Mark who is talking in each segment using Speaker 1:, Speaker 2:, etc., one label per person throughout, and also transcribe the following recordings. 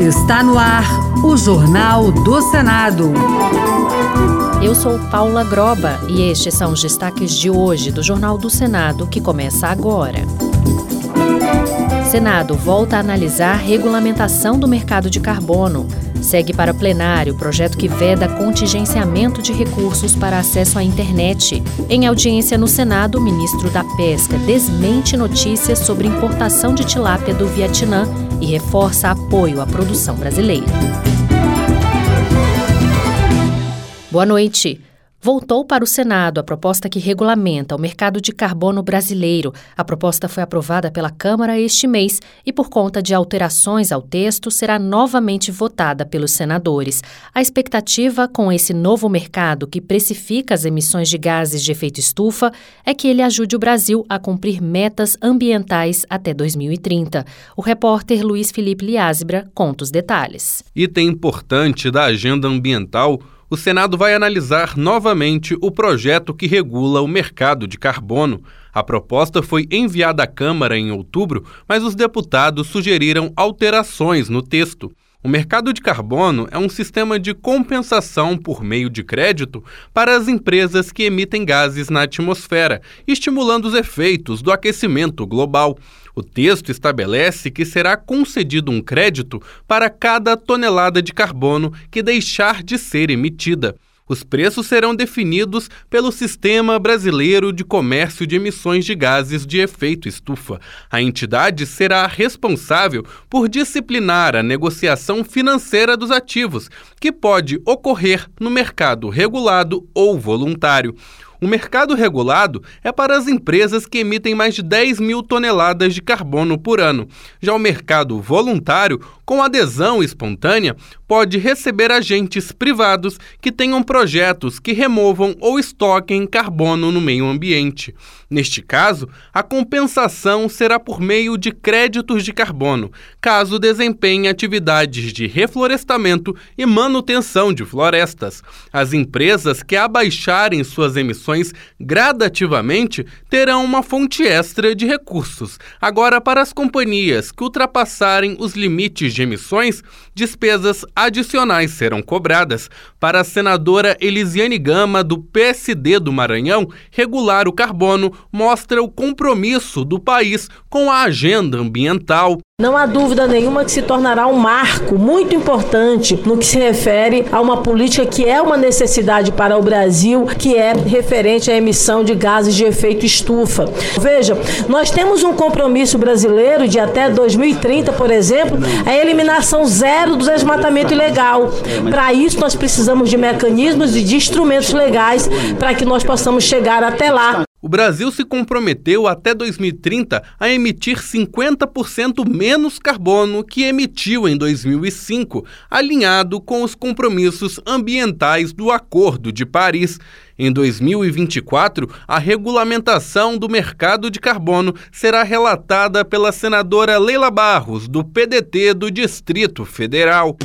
Speaker 1: Está no ar o Jornal do Senado.
Speaker 2: Eu sou Paula Groba e estes são os destaques de hoje do Jornal do Senado que começa agora. Senado volta a analisar regulamentação do mercado de carbono. Segue para plenário o projeto que veda contingenciamento de recursos para acesso à internet. Em audiência no Senado, o ministro da Pesca desmente notícias sobre importação de tilápia do Vietnã e reforça apoio à produção brasileira. Boa noite. Voltou para o Senado a proposta que regulamenta o mercado de carbono brasileiro. A proposta foi aprovada pela Câmara este mês e, por conta de alterações ao texto, será novamente votada pelos senadores. A expectativa com esse novo mercado que precifica as emissões de gases de efeito estufa é que ele ajude o Brasil a cumprir metas ambientais até 2030. O repórter Luiz Felipe Liázebra conta os detalhes.
Speaker 3: Item importante da agenda ambiental o Senado vai analisar novamente o projeto que regula o mercado de carbono. A proposta foi enviada à Câmara em outubro, mas os deputados sugeriram alterações no texto. O mercado de carbono é um sistema de compensação por meio de crédito para as empresas que emitem gases na atmosfera, estimulando os efeitos do aquecimento global. O texto estabelece que será concedido um crédito para cada tonelada de carbono que deixar de ser emitida. Os preços serão definidos pelo Sistema Brasileiro de Comércio de Emissões de Gases de Efeito Estufa. A entidade será responsável por disciplinar a negociação financeira dos ativos, que pode ocorrer no mercado regulado ou voluntário. O mercado regulado é para as empresas que emitem mais de 10 mil toneladas de carbono por ano. Já o mercado voluntário, com adesão espontânea, pode receber agentes privados que tenham projetos que removam ou estoquem carbono no meio ambiente. Neste caso, a compensação será por meio de créditos de carbono, caso desempenhe atividades de reflorestamento e manutenção de florestas. As empresas que abaixarem suas emissões gradativamente terão uma fonte extra de recursos. Agora, para as companhias que ultrapassarem os limites de emissões, despesas adicionais serão cobradas. Para a senadora Elisiane Gama, do PSD do Maranhão, regular o carbono mostra o compromisso do país com a agenda ambiental.
Speaker 4: Não há dúvida nenhuma que se tornará um marco muito importante no que se refere a uma política que é uma necessidade para o Brasil, que é referente à emissão de gases de efeito estufa. Veja, nós temos um compromisso brasileiro de até 2030, por exemplo, a eliminação zero do desmatamento ilegal. Para isso, nós precisamos de mecanismos e de instrumentos legais para que nós possamos chegar até lá.
Speaker 3: O Brasil se comprometeu até 2030 a emitir 50% menos carbono que emitiu em 2005, alinhado com os compromissos ambientais do Acordo de Paris. Em 2024, a regulamentação do mercado de carbono será relatada pela senadora Leila Barros, do PDT do Distrito Federal.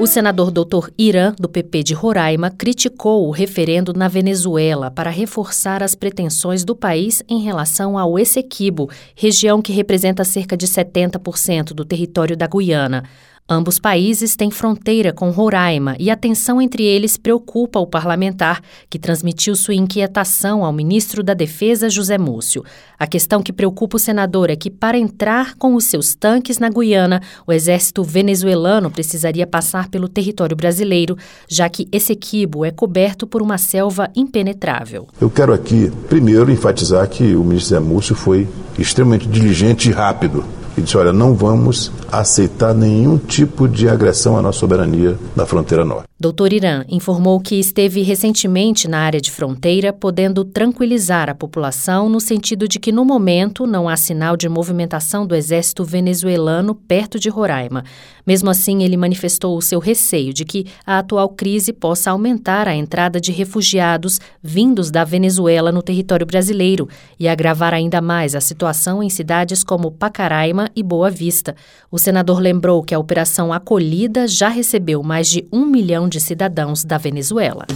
Speaker 2: O senador Dr. Irã, do PP de Roraima, criticou o referendo na Venezuela para reforçar as pretensões do país em relação ao Essequibo, região que representa cerca de 70% do território da Guiana. Ambos países têm fronteira com Roraima e a tensão entre eles preocupa o parlamentar, que transmitiu sua inquietação ao ministro da Defesa, José Múcio. A questão que preocupa o senador é que, para entrar com os seus tanques na Guiana, o exército venezuelano precisaria passar pelo território brasileiro, já que Essequibo é coberto por uma selva impenetrável.
Speaker 5: Eu quero aqui, primeiro, enfatizar que o ministro Zé Múcio foi extremamente diligente e rápido e disse: olha, não vamos aceitar nenhum tipo de agressão à nossa soberania na fronteira norte.
Speaker 2: Doutor Irã informou que esteve recentemente na área de fronteira, podendo tranquilizar a população no sentido de que, no momento, não há sinal de movimentação do exército venezuelano perto de Roraima. Mesmo assim, ele manifestou o seu receio de que a atual crise possa aumentar a entrada de refugiados vindos da Venezuela no território brasileiro e agravar ainda mais a situação em cidades como Pacaraima e Boa Vista. O senador lembrou que a Operação Acolhida já recebeu mais de um milhão de cidadãos da Venezuela.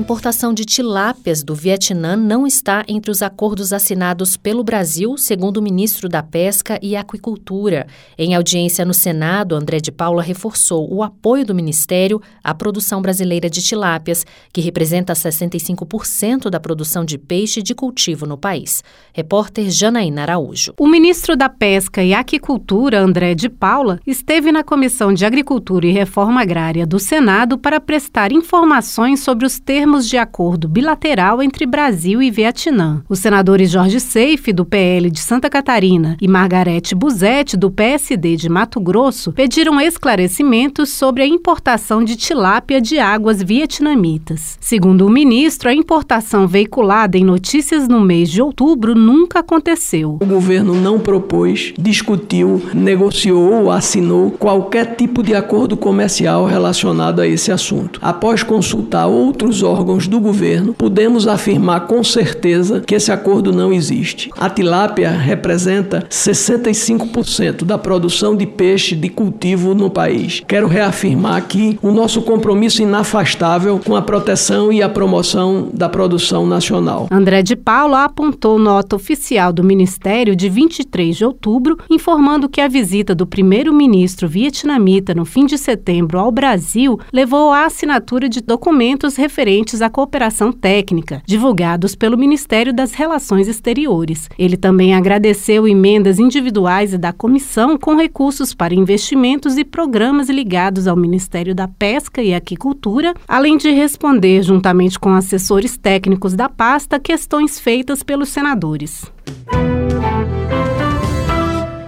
Speaker 2: Importação de tilápias do Vietnã não está entre os acordos assinados pelo Brasil, segundo o ministro da Pesca e Aquicultura. Em audiência no Senado, André de Paula reforçou o apoio do ministério à produção brasileira de tilápias, que representa 65% da produção de peixe de cultivo no país. Repórter Janaína Araújo.
Speaker 6: O ministro da Pesca e Aquicultura, André de Paula, esteve na Comissão de Agricultura e Reforma Agrária do Senado para prestar informações sobre os termos termos de acordo bilateral entre Brasil e Vietnã. Os senadores Jorge Seife, do PL de Santa Catarina, e Margarete Buzetti, do PSD de Mato Grosso, pediram esclarecimentos sobre a importação de tilápia de águas vietnamitas. Segundo o ministro, a importação veiculada em notícias no mês de outubro nunca aconteceu.
Speaker 7: O governo não propôs, discutiu, negociou ou assinou qualquer tipo de acordo comercial relacionado a esse assunto. Após consultar outros órgãos do governo, podemos afirmar com certeza que esse acordo não existe. A tilápia representa 65% da produção de peixe de cultivo no país. Quero reafirmar aqui o nosso compromisso inafastável com a proteção e a promoção da produção nacional.
Speaker 6: André de Paula apontou nota oficial do Ministério de 23 de outubro, informando que a visita do primeiro-ministro vietnamita no fim de setembro ao Brasil levou à assinatura de documentos referentes referentes à cooperação técnica, divulgados pelo Ministério das Relações Exteriores. Ele também agradeceu emendas individuais e da comissão com recursos para investimentos e programas ligados ao Ministério da Pesca e Aquicultura, além de responder, juntamente com assessores técnicos da pasta, questões feitas pelos senadores.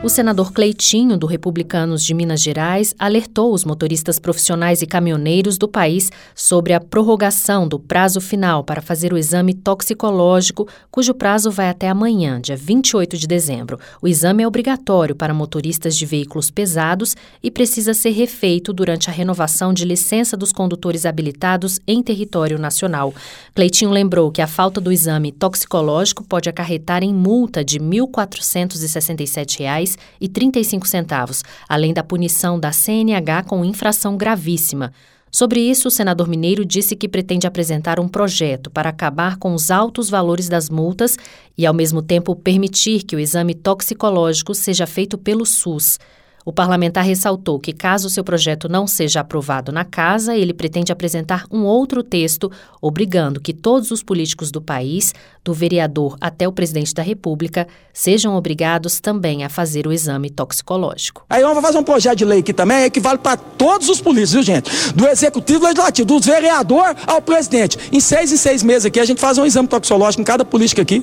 Speaker 2: O senador Cleitinho, do Republicanos de Minas Gerais, alertou os motoristas profissionais e caminhoneiros do país sobre a prorrogação do prazo final para fazer o exame toxicológico, cujo prazo vai até amanhã, dia 28 de dezembro. O exame é obrigatório para motoristas de veículos pesados e precisa ser refeito durante a renovação de licença dos condutores habilitados em território nacional. Cleitinho lembrou que a falta do exame toxicológico pode acarretar em multa de R$ 1.467 e 35 centavos, além da punição da CNH com infração gravíssima. Sobre isso, o senador Mineiro disse que pretende apresentar um projeto para acabar com os altos valores das multas e, ao mesmo tempo, permitir que o exame toxicológico seja feito pelo SUS. O parlamentar ressaltou que, caso seu projeto não seja aprovado na casa, ele pretende apresentar um outro texto obrigando que todos os políticos do país, do vereador até o presidente da República, sejam obrigados também a fazer o exame toxicológico.
Speaker 8: Aí vamos fazer um projeto de lei aqui também que vale para todos os políticos, viu, gente? Do executivo legislativo, do vereador ao presidente. Em seis em seis meses aqui, a gente faz um exame toxicológico em cada política aqui.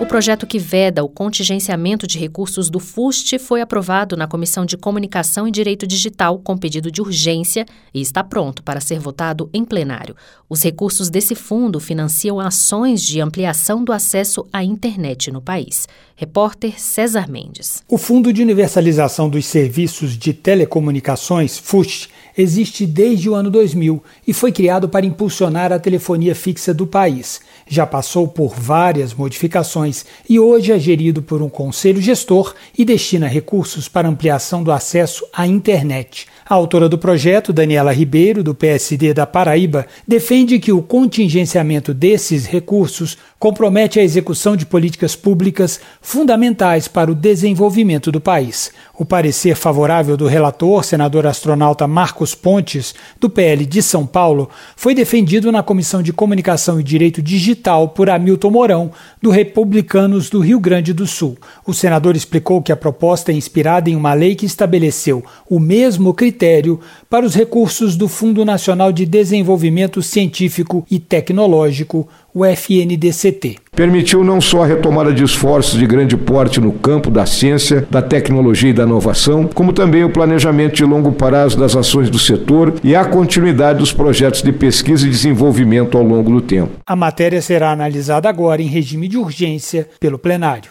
Speaker 2: O projeto que veda o contingenciamento de recursos do FUST foi aprovado na Comissão de Comunicação e Direito Digital com pedido de urgência e está pronto para ser votado em plenário. Os recursos desse fundo financiam ações de ampliação do acesso à internet no país. Repórter César Mendes.
Speaker 9: O Fundo de Universalização dos Serviços de Telecomunicações, FUST, existe desde o ano 2000 e foi criado para impulsionar a telefonia fixa do país. Já passou por várias modificações e hoje é gerido por um conselho gestor e destina recursos para ampliação do acesso à internet. A autora do projeto, Daniela Ribeiro, do PSD da Paraíba, defende que o contingenciamento desses recursos compromete a execução de políticas públicas fundamentais para o desenvolvimento do país. O parecer favorável do relator, senador astronauta Marcos Pontes, do PL de São Paulo, foi defendido na Comissão de Comunicação e Direito Digital por Hamilton Mourão, do Republicanos do Rio Grande do Sul. O senador explicou que a proposta é inspirada em uma lei que estabeleceu o mesmo critério para os recursos do Fundo Nacional de Desenvolvimento Científico e Tecnológico, o FNDCT.
Speaker 10: Permitiu não só a retomada de esforços de grande porte no campo da ciência, da tecnologia e da inovação, como também o planejamento de longo prazo das ações do setor e a continuidade dos projetos de pesquisa e desenvolvimento ao longo do tempo.
Speaker 9: A matéria será analisada agora em regime de urgência pelo plenário.